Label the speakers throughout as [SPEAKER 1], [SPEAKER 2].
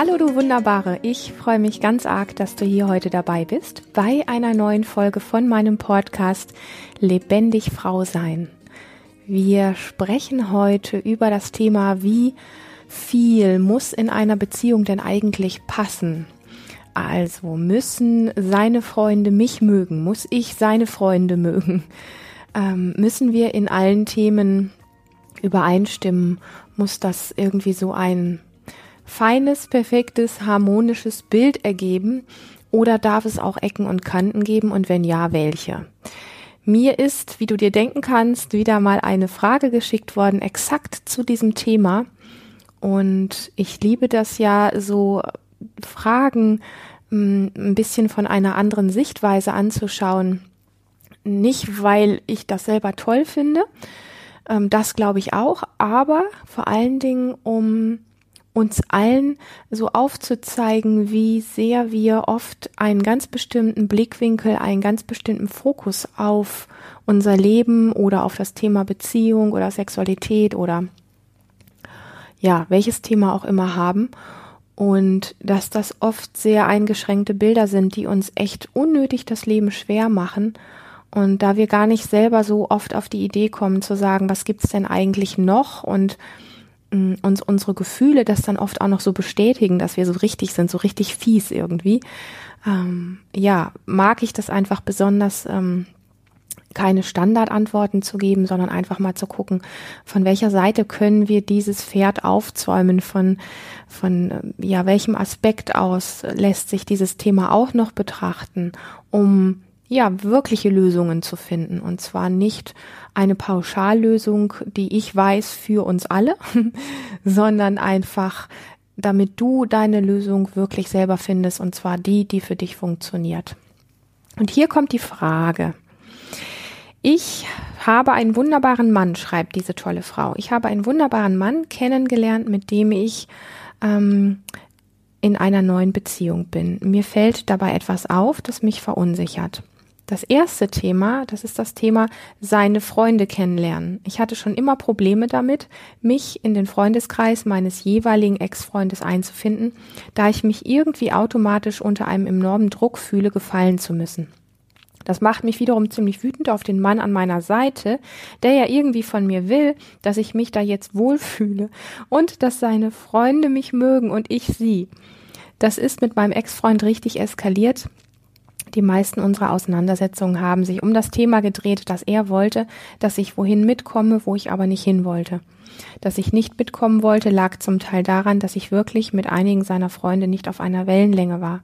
[SPEAKER 1] Hallo du Wunderbare, ich freue mich ganz arg, dass du hier heute dabei bist bei einer neuen Folge von meinem Podcast Lebendig Frau sein. Wir sprechen heute über das Thema, wie viel muss in einer Beziehung denn eigentlich passen? Also müssen seine Freunde mich mögen? Muss ich seine Freunde mögen? Ähm, müssen wir in allen Themen übereinstimmen? Muss das irgendwie so ein feines, perfektes, harmonisches Bild ergeben oder darf es auch Ecken und Kanten geben und wenn ja, welche? Mir ist, wie du dir denken kannst, wieder mal eine Frage geschickt worden, exakt zu diesem Thema. Und ich liebe das ja, so Fragen hm, ein bisschen von einer anderen Sichtweise anzuschauen. Nicht, weil ich das selber toll finde, ähm, das glaube ich auch, aber vor allen Dingen, um uns allen so aufzuzeigen, wie sehr wir oft einen ganz bestimmten Blickwinkel, einen ganz bestimmten Fokus auf unser Leben oder auf das Thema Beziehung oder Sexualität oder ja, welches Thema auch immer haben. Und dass das oft sehr eingeschränkte Bilder sind, die uns echt unnötig das Leben schwer machen. Und da wir gar nicht selber so oft auf die Idee kommen zu sagen, was gibt's denn eigentlich noch? Und uns unsere Gefühle das dann oft auch noch so bestätigen, dass wir so richtig sind, so richtig fies irgendwie. Ähm, ja, mag ich das einfach besonders, ähm, keine Standardantworten zu geben, sondern einfach mal zu gucken, von welcher Seite können wir dieses Pferd aufzäumen, von, von äh, ja, welchem Aspekt aus lässt sich dieses Thema auch noch betrachten, um ja, wirkliche Lösungen zu finden. Und zwar nicht eine Pauschallösung, die ich weiß für uns alle, sondern einfach, damit du deine Lösung wirklich selber findest, und zwar die, die für dich funktioniert. Und hier kommt die Frage. Ich habe einen wunderbaren Mann, schreibt diese tolle Frau. Ich habe einen wunderbaren Mann kennengelernt, mit dem ich ähm, in einer neuen Beziehung bin. Mir fällt dabei etwas auf, das mich verunsichert. Das erste Thema, das ist das Thema seine Freunde kennenlernen. Ich hatte schon immer Probleme damit, mich in den Freundeskreis meines jeweiligen Ex-Freundes einzufinden, da ich mich irgendwie automatisch unter einem enormen Druck fühle, gefallen zu müssen. Das macht mich wiederum ziemlich wütend auf den Mann an meiner Seite, der ja irgendwie von mir will, dass ich mich da jetzt wohlfühle und dass seine Freunde mich mögen und ich sie. Das ist mit meinem Ex-Freund richtig eskaliert die meisten unserer Auseinandersetzungen haben sich um das Thema gedreht, dass er wollte, dass ich wohin mitkomme, wo ich aber nicht hin wollte. Dass ich nicht mitkommen wollte, lag zum Teil daran, dass ich wirklich mit einigen seiner Freunde nicht auf einer Wellenlänge war.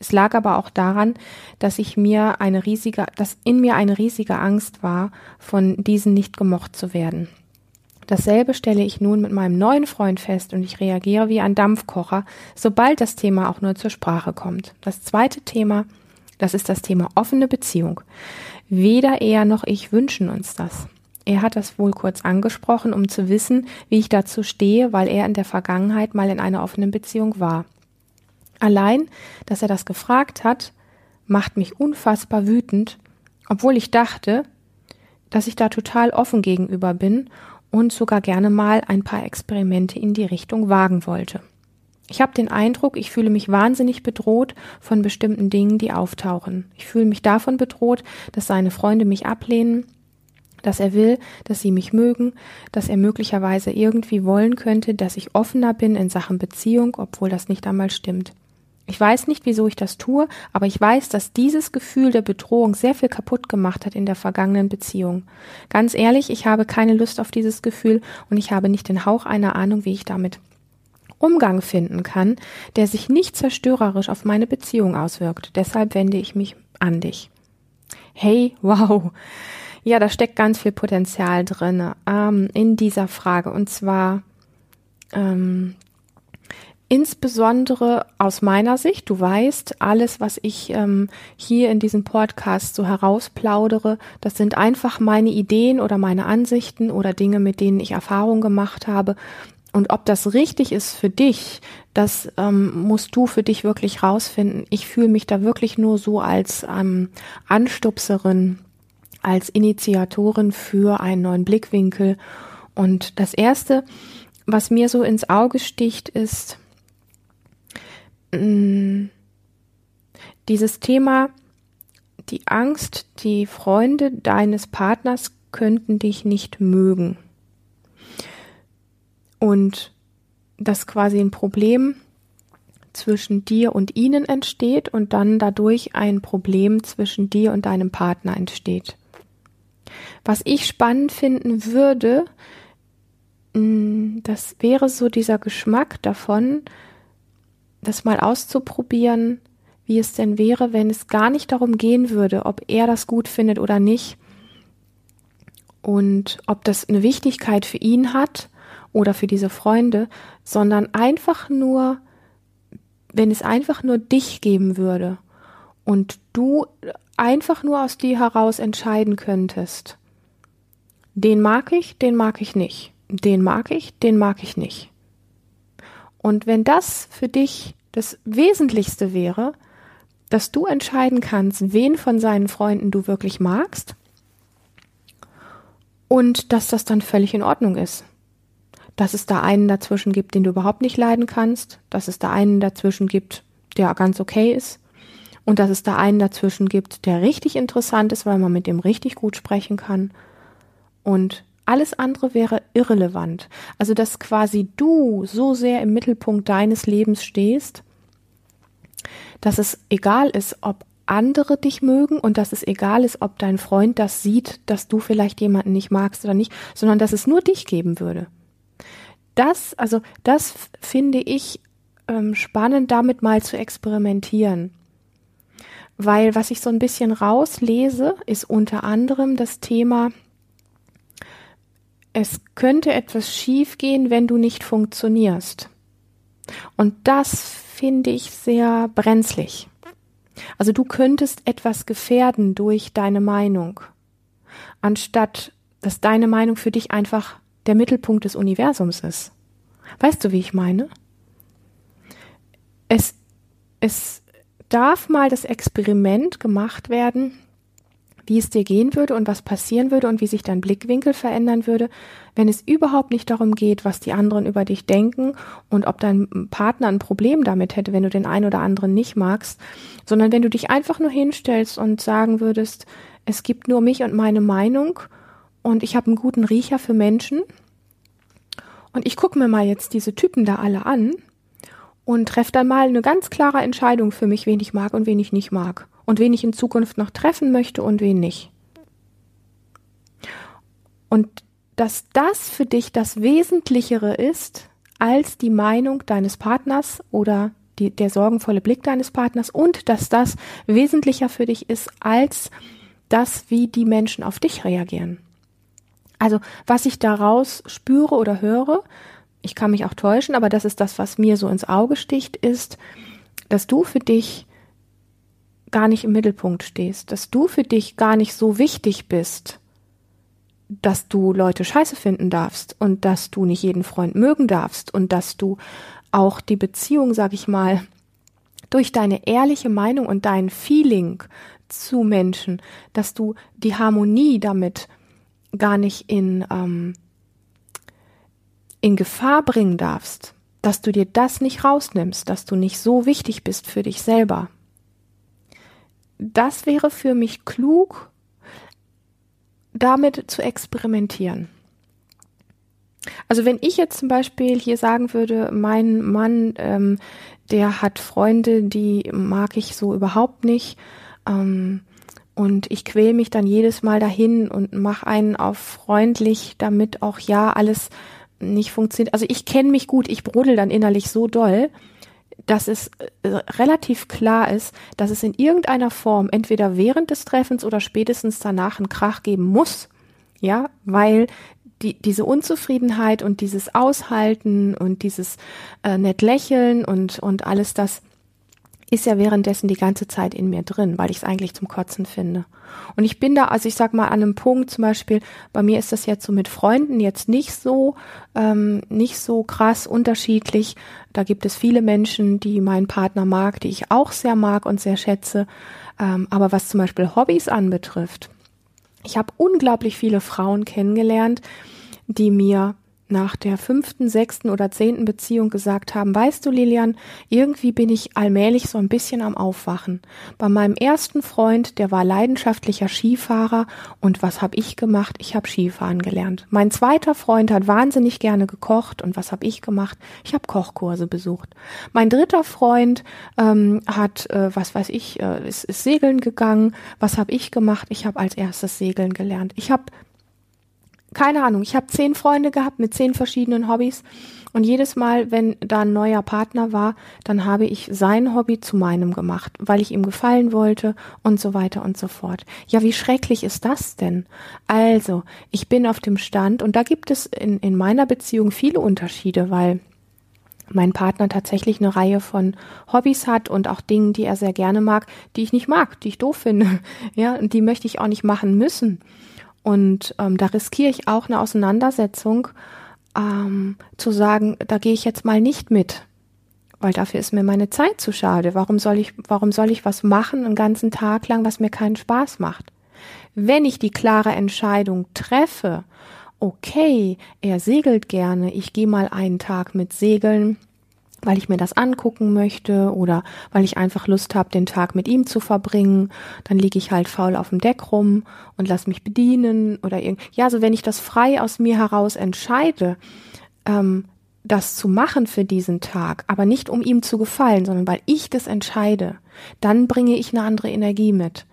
[SPEAKER 1] Es lag aber auch daran, dass ich mir eine riesige, dass in mir eine riesige Angst war, von diesen nicht gemocht zu werden. Dasselbe stelle ich nun mit meinem neuen Freund fest und ich reagiere wie ein Dampfkocher, sobald das Thema auch nur zur Sprache kommt. Das zweite Thema das ist das Thema offene Beziehung. Weder er noch ich wünschen uns das. Er hat das wohl kurz angesprochen, um zu wissen, wie ich dazu stehe, weil er in der Vergangenheit mal in einer offenen Beziehung war. Allein, dass er das gefragt hat, macht mich unfassbar wütend, obwohl ich dachte, dass ich da total offen gegenüber bin und sogar gerne mal ein paar Experimente in die Richtung wagen wollte. Ich habe den Eindruck, ich fühle mich wahnsinnig bedroht von bestimmten Dingen, die auftauchen. Ich fühle mich davon bedroht, dass seine Freunde mich ablehnen, dass er will, dass sie mich mögen, dass er möglicherweise irgendwie wollen könnte, dass ich offener bin in Sachen Beziehung, obwohl das nicht einmal stimmt. Ich weiß nicht, wieso ich das tue, aber ich weiß, dass dieses Gefühl der Bedrohung sehr viel kaputt gemacht hat in der vergangenen Beziehung. Ganz ehrlich, ich habe keine Lust auf dieses Gefühl und ich habe nicht den Hauch einer Ahnung, wie ich damit Umgang finden kann, der sich nicht zerstörerisch auf meine Beziehung auswirkt. Deshalb wende ich mich an dich. Hey, wow. Ja, da steckt ganz viel Potenzial drin ähm, in dieser Frage. Und zwar ähm, insbesondere aus meiner Sicht, du weißt, alles, was ich ähm, hier in diesem Podcast so herausplaudere, das sind einfach meine Ideen oder meine Ansichten oder Dinge, mit denen ich Erfahrung gemacht habe. Und ob das richtig ist für dich, das ähm, musst du für dich wirklich rausfinden. Ich fühle mich da wirklich nur so als ähm, Anstupserin, als Initiatorin für einen neuen Blickwinkel. Und das Erste, was mir so ins Auge sticht, ist, mh, mm, dieses Thema, die Angst, die Freunde deines Partners könnten dich nicht mögen. Und dass quasi ein Problem zwischen dir und ihnen entsteht und dann dadurch ein Problem zwischen dir und deinem Partner entsteht. Was ich spannend finden würde, mm, das wäre so dieser Geschmack davon, das mal auszuprobieren, wie es denn wäre, wenn es gar nicht darum gehen würde, ob er das gut findet oder nicht und ob das eine Wichtigkeit für ihn hat oder für diese Freunde, sondern einfach nur, wenn es einfach nur dich geben würde und du einfach nur aus dir heraus entscheiden könntest, den mag ich, den mag ich nicht, den mag ich, den mag ich nicht. Und wenn das für dich das Wesentlichste wäre, dass du entscheiden kannst, wen von seinen Freunden du wirklich magst und dass das dann völlig in Ordnung ist. Dass es da einen dazwischen gibt, den du überhaupt nicht leiden kannst, dass es da einen dazwischen gibt, der ganz okay ist und dass es da einen dazwischen gibt, der richtig interessant ist, weil man mit dem richtig gut sprechen kann und alles andere wäre irrelevant. Also, dass quasi du so sehr im Mittelpunkt deines Lebens stehst, dass es egal ist, ob andere dich mögen und dass es egal ist, ob dein Freund das sieht, dass du vielleicht jemanden nicht magst oder nicht, sondern dass es nur dich geben würde. Das, also das finde ich ähm, spannend, damit mal zu experimentieren. Weil was ich so ein bisschen rauslese, ist unter anderem das Thema, es könnte etwas schiefgehen, wenn du nicht funktionierst. Und das finde ich sehr brenzlig. Also du könntest etwas gefährden durch deine Meinung, anstatt dass deine Meinung für dich einfach der Mittelpunkt des Universums ist. Weißt du, wie ich meine? Es, es darf mal das Experiment gemacht werden, wie es dir gehen würde und was passieren würde und wie sich dein Blickwinkel verändern würde, wenn es überhaupt nicht darum geht, was die anderen über dich denken und ob dein Partner ein Problem damit hätte, wenn du den einen oder anderen nicht magst, sondern wenn du dich einfach nur hinstellst und sagen würdest, es gibt nur mich und meine Meinung und ich habe einen guten Riecher für Menschen und ich gucke mir mal jetzt diese Typen da alle an und treffe dann mal eine ganz klare Entscheidung für mich, wen ich mag und wen ich nicht mag und wen ich in Zukunft noch treffen möchte und wen nicht. Und dass das für dich das Wesentlichere ist als die Meinung deines Partners oder die, der sorgenvolle Blick deines Partners und dass das wesentlicher für dich ist als das, wie die Menschen auf dich reagieren. Also was ich daraus spüre oder höre, ich kann mich auch täuschen, aber das ist das, was mir so ins Auge sticht, ist, dass du für dich gar nicht im Mittelpunkt stehst, dass du für dich gar nicht so wichtig bist, dass du Leute scheiße finden darfst und dass du nicht jeden Freund mögen darfst und dass du auch die Beziehung, sag ich mal, durch deine ehrliche Meinung und dein Feeling zu Menschen, dass du die Harmonie damit gar nicht in, ähm, in Gefahr bringen darfst, dass du dir das nicht rausnimmst, dass du nicht so wichtig bist für dich selber das wäre für mich klug, damit zu experimentieren. Also wenn ich jetzt zum Beispiel hier sagen würde, mein Mann, ähm, der hat Freunde, die mag ich so überhaupt nicht, ähm, und ich quäl mich dann jedes Mal dahin und mache einen auf freundlich, damit auch ja alles nicht funktioniert. Also ich kenne mich gut, ich brodel dann innerlich so doll, dass es äh, relativ klar ist, dass es in irgendeiner Form entweder während des Treffens oder spätestens danach einen Krach geben muss. Ja, weil die, diese Unzufriedenheit und dieses Aushalten und dieses äh, nett lächeln und, und alles das ist ja währenddessen die ganze Zeit in mir drin, weil ich es eigentlich zum Kotzen finde. Und ich bin da, also ich sag mal, an einem Punkt zum Beispiel, bei mir ist das jetzt so mit Freunden jetzt nicht so, ähm, nicht so krass unterschiedlich. Da gibt es viele Menschen, die meinen Partner mag, die ich auch sehr mag und sehr schätze. Ähm, aber was zum Beispiel Hobbys anbetrifft, ich habe unglaublich viele Frauen kennengelernt, die mir nach der fünften, sechsten oder zehnten Beziehung gesagt haben, weißt du, Lilian, irgendwie bin ich allmählich so ein bisschen am Aufwachen. Bei meinem ersten Freund, der war leidenschaftlicher Skifahrer und was habe ich gemacht? Ich habe Skifahren gelernt. Mein zweiter Freund hat wahnsinnig gerne gekocht und was habe ich gemacht? Ich habe Kochkurse besucht. Mein dritter Freund ähm, hat, äh, was weiß ich, äh, ist, ist segeln gegangen. Was habe ich gemacht? Ich habe als erstes segeln gelernt. Ich habe keine Ahnung, ich habe zehn Freunde gehabt mit zehn verschiedenen Hobbys und jedes Mal, wenn da ein neuer Partner war, dann habe ich sein Hobby zu meinem gemacht, weil ich ihm gefallen wollte und so weiter und so fort. Ja, wie schrecklich ist das denn? Also, ich bin auf dem Stand und da gibt es in, in meiner Beziehung viele Unterschiede, weil mein Partner tatsächlich eine Reihe von Hobbys hat und auch Dingen, die er sehr gerne mag, die ich nicht mag, die ich doof finde. Ja, und die möchte ich auch nicht machen müssen. Und ähm, da riskiere ich auch eine Auseinandersetzung, ähm, zu sagen, da gehe ich jetzt mal nicht mit, weil dafür ist mir meine Zeit zu schade. Warum soll ich, warum soll ich was machen einen ganzen Tag lang, was mir keinen Spaß macht? Wenn ich die klare Entscheidung treffe, okay, er segelt gerne, ich gehe mal einen Tag mit Segeln, weil ich mir das angucken möchte oder weil ich einfach Lust habe, den Tag mit ihm zu verbringen, dann liege ich halt faul auf dem Deck rum und lass mich bedienen oder irgend. Ja, also wenn ich das frei aus mir heraus entscheide, ähm, das zu machen für diesen Tag, aber nicht um ihm zu gefallen, sondern weil ich das entscheide, dann bringe ich eine andere Energie mit.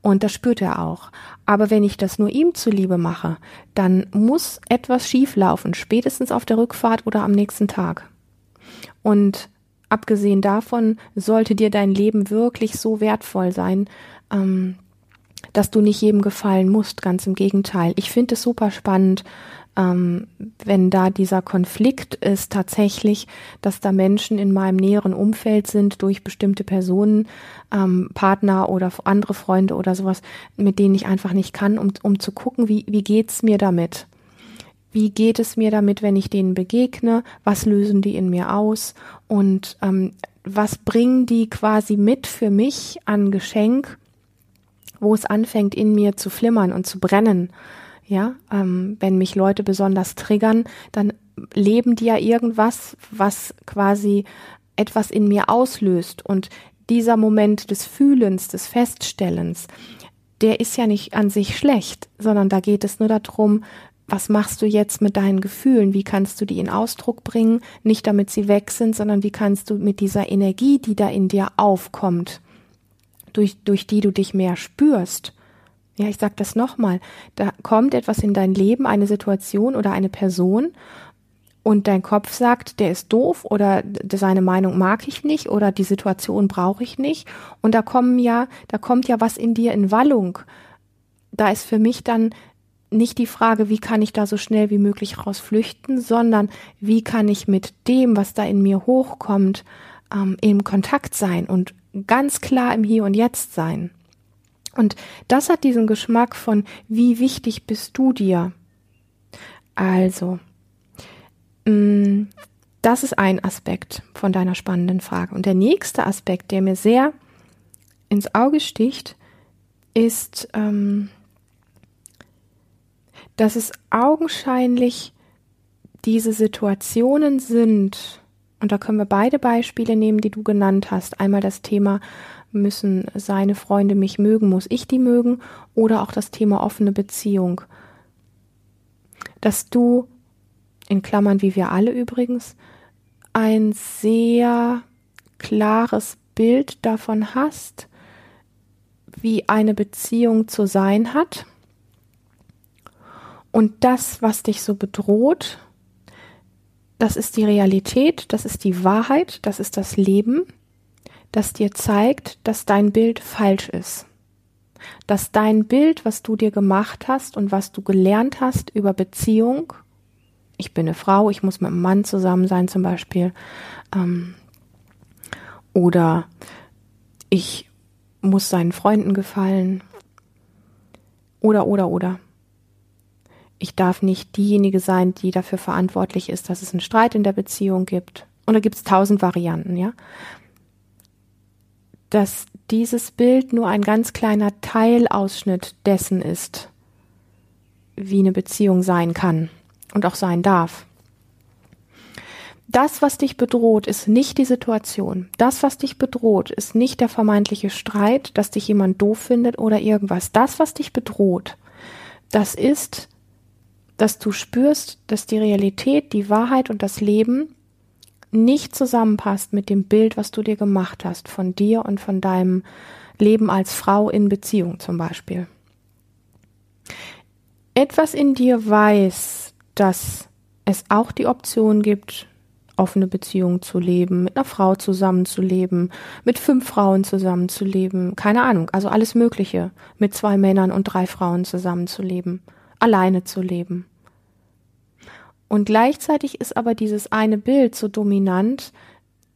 [SPEAKER 1] Und das spürt er auch. Aber wenn ich das nur ihm zuliebe mache, dann muss etwas schief laufen, spätestens auf der Rückfahrt oder am nächsten Tag. Und abgesehen davon sollte dir dein Leben wirklich so wertvoll sein, ähm, dass du nicht jedem gefallen musst. Ganz im Gegenteil. Ich finde es super spannend, ähm, wenn da dieser Konflikt ist tatsächlich, dass da Menschen in meinem näheren Umfeld sind durch bestimmte Personen, ähm, Partner oder andere Freunde oder sowas, mit denen ich einfach nicht kann, um, um zu gucken, wie, wie geht's mir damit? Wie geht es mir damit, wenn ich denen begegne, was lösen die in mir aus? Und ähm, was bringen die quasi mit für mich an Geschenk, wo es anfängt in mir zu flimmern und zu brennen. Ja, ähm, wenn mich Leute besonders triggern, dann leben die ja irgendwas, was quasi etwas in mir auslöst. Und dieser Moment des Fühlens, des Feststellens, der ist ja nicht an sich schlecht, sondern da geht es nur darum, was machst du jetzt mit deinen Gefühlen? Wie kannst du die in Ausdruck bringen? Nicht damit sie weg sind, sondern wie kannst du mit dieser Energie, die da in dir aufkommt, durch, durch die du dich mehr spürst, ja, ich sag das nochmal, da kommt etwas in dein Leben, eine Situation oder eine Person und dein Kopf sagt, der ist doof oder seine Meinung mag ich nicht oder die Situation brauche ich nicht und da kommen ja, da kommt ja was in dir in Wallung. Da ist für mich dann nicht die Frage, wie kann ich da so schnell wie möglich raus flüchten, sondern wie kann ich mit dem, was da in mir hochkommt, ähm, im Kontakt sein und ganz klar im Hier und Jetzt sein. Und das hat diesen Geschmack von, wie wichtig bist du dir? Also, mh, mm, das ist ein Aspekt von deiner spannenden Frage. Und der nächste Aspekt, der mir sehr ins Auge sticht, ist, ähm, dass es augenscheinlich diese Situationen sind, und da können wir beide Beispiele nehmen, die du genannt hast. Einmal das Thema, müssen seine Freunde mich mögen, muss ich die mögen, oder auch das Thema offene Beziehung. Dass du, in Klammern wie wir alle übrigens, ein sehr klares Bild davon hast, wie eine Beziehung zu sein hat und das, was dich so bedroht, das ist die Realität, das ist die Wahrheit, das ist das Leben, das dir zeigt, dass dein Bild falsch ist. Dass dein Bild, was du dir gemacht hast und was du gelernt hast über Beziehung, ich bin eine Frau, ich muss mit einem Mann zusammen sein zum Beispiel, ähm, oder ich muss seinen Freunden gefallen, oder, oder, oder ich darf nicht diejenige sein, die dafür verantwortlich ist, dass es einen Streit in der Beziehung gibt. Und da gibt es tausend Varianten, ja. Dass dieses Bild nur ein ganz kleiner Teilausschnitt dessen ist, wie eine Beziehung sein kann und auch sein darf. das, was dich bedroht, ist nicht die Situation. Das, was dich bedroht, ist nicht der vermeintliche Streit, dass dich jemand doof findet oder irgendwas. Das, was dich bedroht, das ist, dass du spürst, dass die Realität, die Wahrheit und das Leben nicht zusammenpasst mit dem Bild, was du dir gemacht hast von dir und von deinem Leben als Frau in Beziehung zum Beispiel. Etwas in dir weiß, dass es auch die Option gibt, offene Beziehungen zu leben, mit einer Frau zusammenzuleben, mit fünf Frauen zusammenzuleben, keine Ahnung, also alles Mögliche, mit zwei Männern und drei Frauen zusammenzuleben, alleine zu leben. Und gleichzeitig ist aber dieses eine Bild so dominant,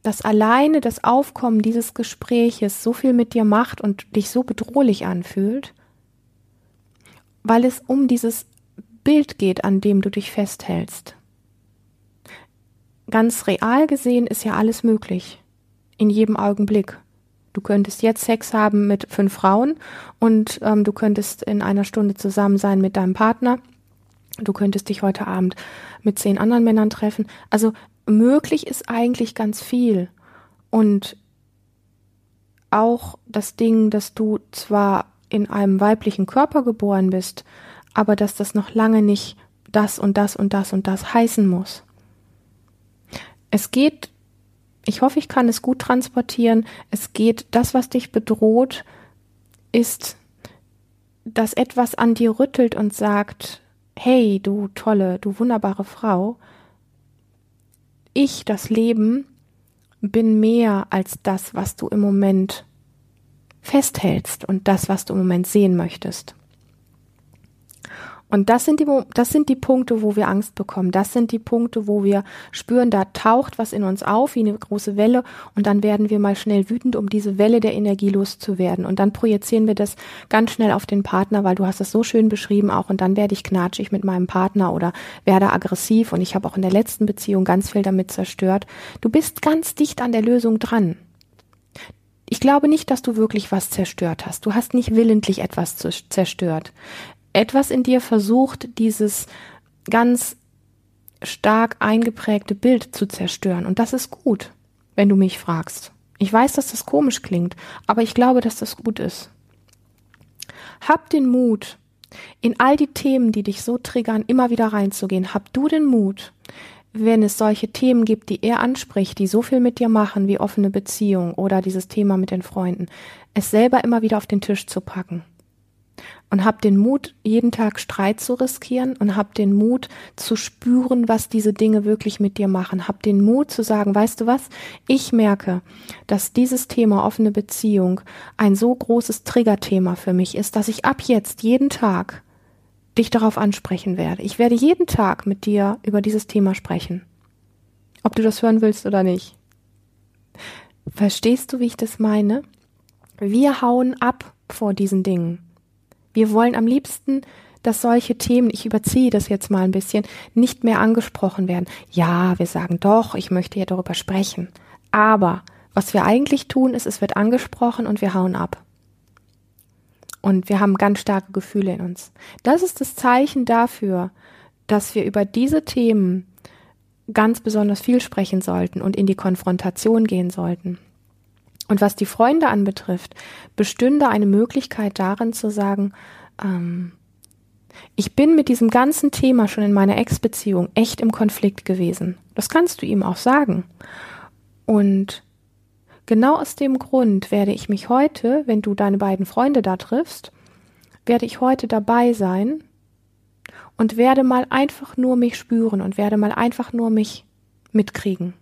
[SPEAKER 1] dass alleine das Aufkommen dieses Gespräches so viel mit dir macht und dich so bedrohlich anfühlt, weil es um dieses Bild geht, an dem du dich festhältst ganz real gesehen ist ja alles möglich. In jedem Augenblick. Du könntest jetzt Sex haben mit fünf Frauen und ähm, du könntest in einer Stunde zusammen sein mit deinem Partner. Du könntest dich heute Abend mit zehn anderen Männern treffen. Also möglich ist eigentlich ganz viel. Und auch das Ding, dass du zwar in einem weiblichen Körper geboren bist, aber dass das noch lange nicht das und das und das und das heißen muss es geht, ich hoffe, ich kann es gut transportieren, es geht, das, was dich bedroht, ist, dass etwas an dir rüttelt und sagt, hey, du tolle, du wunderbare Frau, ich, das Leben, bin mehr als das, was du im Moment festhältst und das, was du im Moment sehen möchtest. Und das sind die, das sind die Punkte, wo wir Angst bekommen. Das sind die Punkte, wo wir spüren, da taucht was in uns auf, wie eine große Welle. Und dann werden wir mal schnell wütend, um diese Welle der Energie loszuwerden. Und dann projizieren wir das ganz schnell auf den Partner, weil du hast es so schön beschrieben auch. Und dann werde ich knatschig mit meinem Partner oder werde aggressiv. Und ich habe auch in der letzten Beziehung ganz viel damit zerstört. Du bist ganz dicht an der Lösung dran. Ich glaube nicht, dass du wirklich was zerstört hast. Du hast nicht willentlich etwas zerstört etwas in dir versucht, dieses ganz stark eingeprägte Bild zu zerstören. Und das ist gut, wenn du mich fragst. Ich weiß, dass das komisch klingt, aber ich glaube, dass das gut ist. Hab den Mut, in all die Themen, die dich so triggern, immer wieder reinzugehen. Hab du den Mut, wenn es solche Themen gibt, die er anspricht, die so viel mit dir machen wie offene Beziehung oder dieses Thema mit den Freunden, es selber immer wieder auf den Tisch zu packen und hab den Mut, jeden Tag Streit zu riskieren und hab den Mut zu spüren, was diese Dinge wirklich mit dir machen. Hab den Mut zu sagen, weißt du was? Ich merke, dass dieses Thema offene Beziehung ein so großes Triggerthema für mich ist, dass ich ab jetzt jeden Tag dich darauf ansprechen werde. Ich werde jeden Tag mit dir über dieses Thema sprechen. Ob du das hören willst oder nicht. Verstehst du, wie ich das meine? Wir hauen ab vor diesen Dingen. Wir wollen am liebsten, dass solche Themen, ich überziehe das jetzt mal ein bisschen, nicht mehr angesprochen werden. Ja, wir sagen doch, ich möchte ja darüber sprechen. Aber was wir eigentlich tun, ist, es wird angesprochen und wir hauen ab. Und wir haben ganz starke Gefühle in uns. Das ist das Zeichen dafür, dass wir über diese Themen ganz besonders viel sprechen sollten und in die Konfrontation gehen sollten. Und was die Freunde anbetrifft, bestünde eine Möglichkeit darin zu sagen, ähm, ich bin mit diesem ganzen Thema schon in meiner Ex-Beziehung echt im Konflikt gewesen. Das kannst du ihm auch sagen. Und genau aus dem Grund werde ich mich heute, wenn du deine beiden Freunde da triffst, werde ich heute dabei sein und werde mal einfach nur mich spüren und werde mal einfach nur mich mitkriegen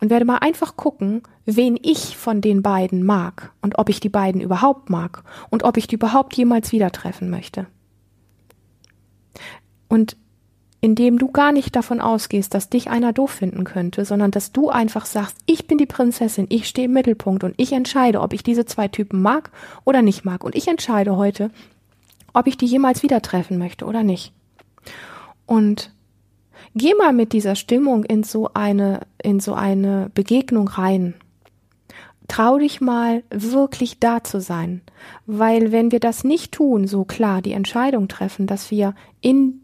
[SPEAKER 1] und werde mal einfach gucken, wen ich von den beiden mag und ob ich die beiden überhaupt mag und ob ich die überhaupt jemals wieder treffen möchte. Und indem du gar nicht davon ausgehst, dass dich einer doof finden könnte, sondern dass du einfach sagst, ich bin die Prinzessin, ich stehe im Mittelpunkt und ich entscheide, ob ich diese zwei Typen mag oder nicht mag. Und ich entscheide heute, ob ich die jemals wieder treffen möchte oder nicht. Und Geh mal mit dieser Stimmung in so eine, in so eine Begegnung rein. Trau dich mal wirklich da zu sein. Weil wenn wir das nicht tun, so klar die Entscheidung treffen, dass wir in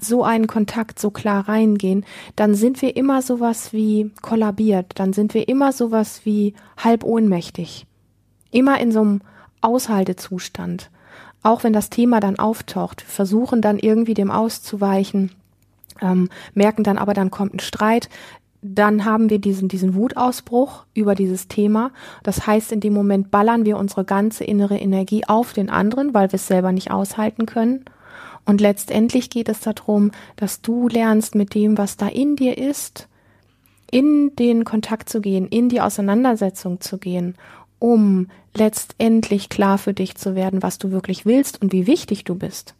[SPEAKER 1] so einen Kontakt so klar reingehen, dann sind wir immer sowas wie kollabiert, dann sind wir immer sowas wie halb ohnmächtig. Immer in so einem Aushaltezustand. Auch wenn das Thema dann auftaucht, versuchen dann irgendwie dem auszuweichen, ähm, merken dann aber, dann kommt ein Streit, dann haben wir diesen, diesen Wutausbruch über dieses Thema. Das heißt, in dem Moment ballern wir unsere ganze innere Energie auf den anderen, weil wir es selber nicht aushalten können. Und letztendlich geht es darum, dass du lernst mit dem, was da in dir ist, in den Kontakt zu gehen, in die Auseinandersetzung zu gehen, um letztendlich klar für dich zu werden, was du wirklich willst und wie wichtig du bist.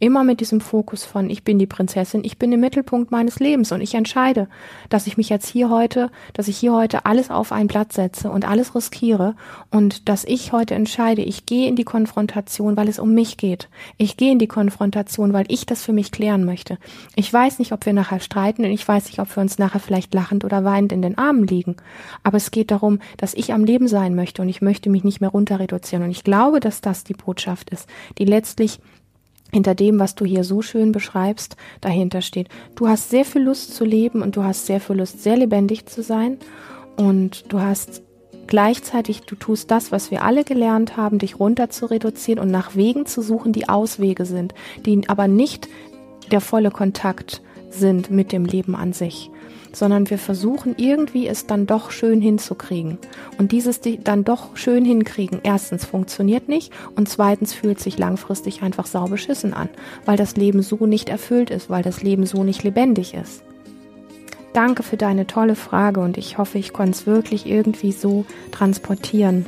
[SPEAKER 1] Immer mit diesem Fokus von, ich bin die Prinzessin, ich bin im Mittelpunkt meines Lebens und ich entscheide, dass ich mich jetzt hier heute, dass ich hier heute alles auf ein Blatt setze und alles riskiere und dass ich heute entscheide, ich gehe in die Konfrontation, weil es um mich geht. Ich gehe in die Konfrontation, weil ich das für mich klären möchte. Ich weiß nicht, ob wir nachher streiten und ich weiß nicht, ob wir uns nachher vielleicht lachend oder weinend in den Armen liegen. Aber es geht darum, dass ich am Leben sein möchte und ich möchte mich nicht mehr runter reduzieren. Und ich glaube, dass das die Botschaft ist, die letztlich hinter dem, was du hier so schön beschreibst, dahinter steht. Du hast sehr viel Lust zu leben und du hast sehr viel Lust, sehr lebendig zu sein und du hast gleichzeitig, du tust das, was wir alle gelernt haben, dich runter zu reduzieren und nach Wegen zu suchen, die Auswege sind, die aber nicht der volle Kontakt sind mit dem Leben an sich sondern wir versuchen irgendwie es dann doch schön hinzukriegen. Und dieses dann doch schön hinkriegen, erstens funktioniert nicht und zweitens fühlt sich langfristig einfach sau beschissen an, weil das Leben so nicht erfüllt ist, weil das Leben so nicht lebendig ist. Danke für deine tolle Frage und ich hoffe, ich konnte es wirklich irgendwie so transportieren,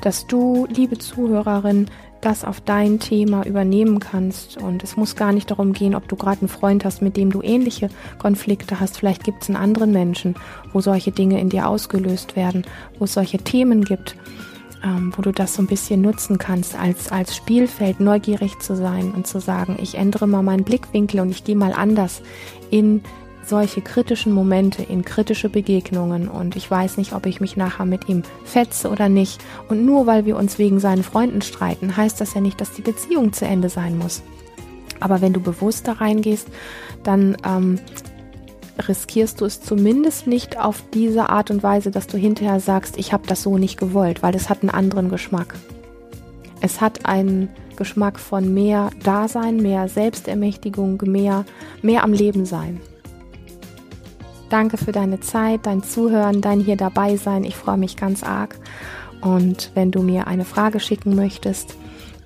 [SPEAKER 1] dass du, liebe Zuhörerin, das auf dein Thema übernehmen kannst. Und es muss gar nicht darum gehen, ob du gerade einen Freund hast, mit dem du ähnliche Konflikte hast. Vielleicht gibt es einen anderen Menschen, wo solche Dinge in dir ausgelöst werden, wo es solche Themen gibt, ähm, wo du das so ein bisschen nutzen kannst, als, als Spielfeld neugierig zu sein und zu sagen, ich ändere mal meinen Blickwinkel und ich gehe mal anders in solche kritischen Momente, in kritische Begegnungen und ich weiß nicht, ob ich mich nachher mit ihm fetze oder nicht. Und nur weil wir uns wegen seinen Freunden streiten, heißt das ja nicht, dass die Beziehung zu Ende sein muss. Aber wenn du bewusst da reingehst, dann ähm, riskierst du es zumindest nicht auf diese Art und Weise, dass du hinterher sagst, ich habe das so nicht gewollt, weil es hat einen anderen Geschmack. Es hat einen Geschmack von mehr Dasein, mehr Selbstermächtigung, mehr, mehr am Leben sein. Danke für deine Zeit, dein Zuhören, dein hier dabei sein. Ich freue mich ganz arg. Und wenn du mir eine Frage schicken möchtest,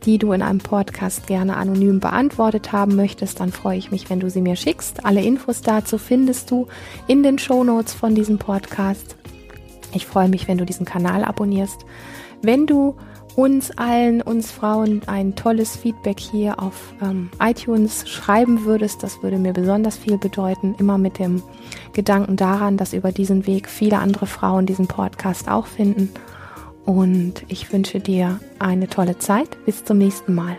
[SPEAKER 1] die du in einem Podcast gerne anonym beantwortet haben möchtest, dann freue ich mich, wenn du sie mir schickst. Alle Infos dazu findest du in den Show Notes von diesem Podcast. Ich freue mich, wenn du diesen Kanal abonnierst. Wenn du uns allen, uns Frauen, ein tolles Feedback hier auf ähm, iTunes schreiben würdest. Das würde mir besonders viel bedeuten. Immer mit dem Gedanken daran, dass über diesen Weg viele andere Frauen diesen Podcast auch finden. Und ich wünsche dir eine tolle Zeit. Bis zum nächsten Mal.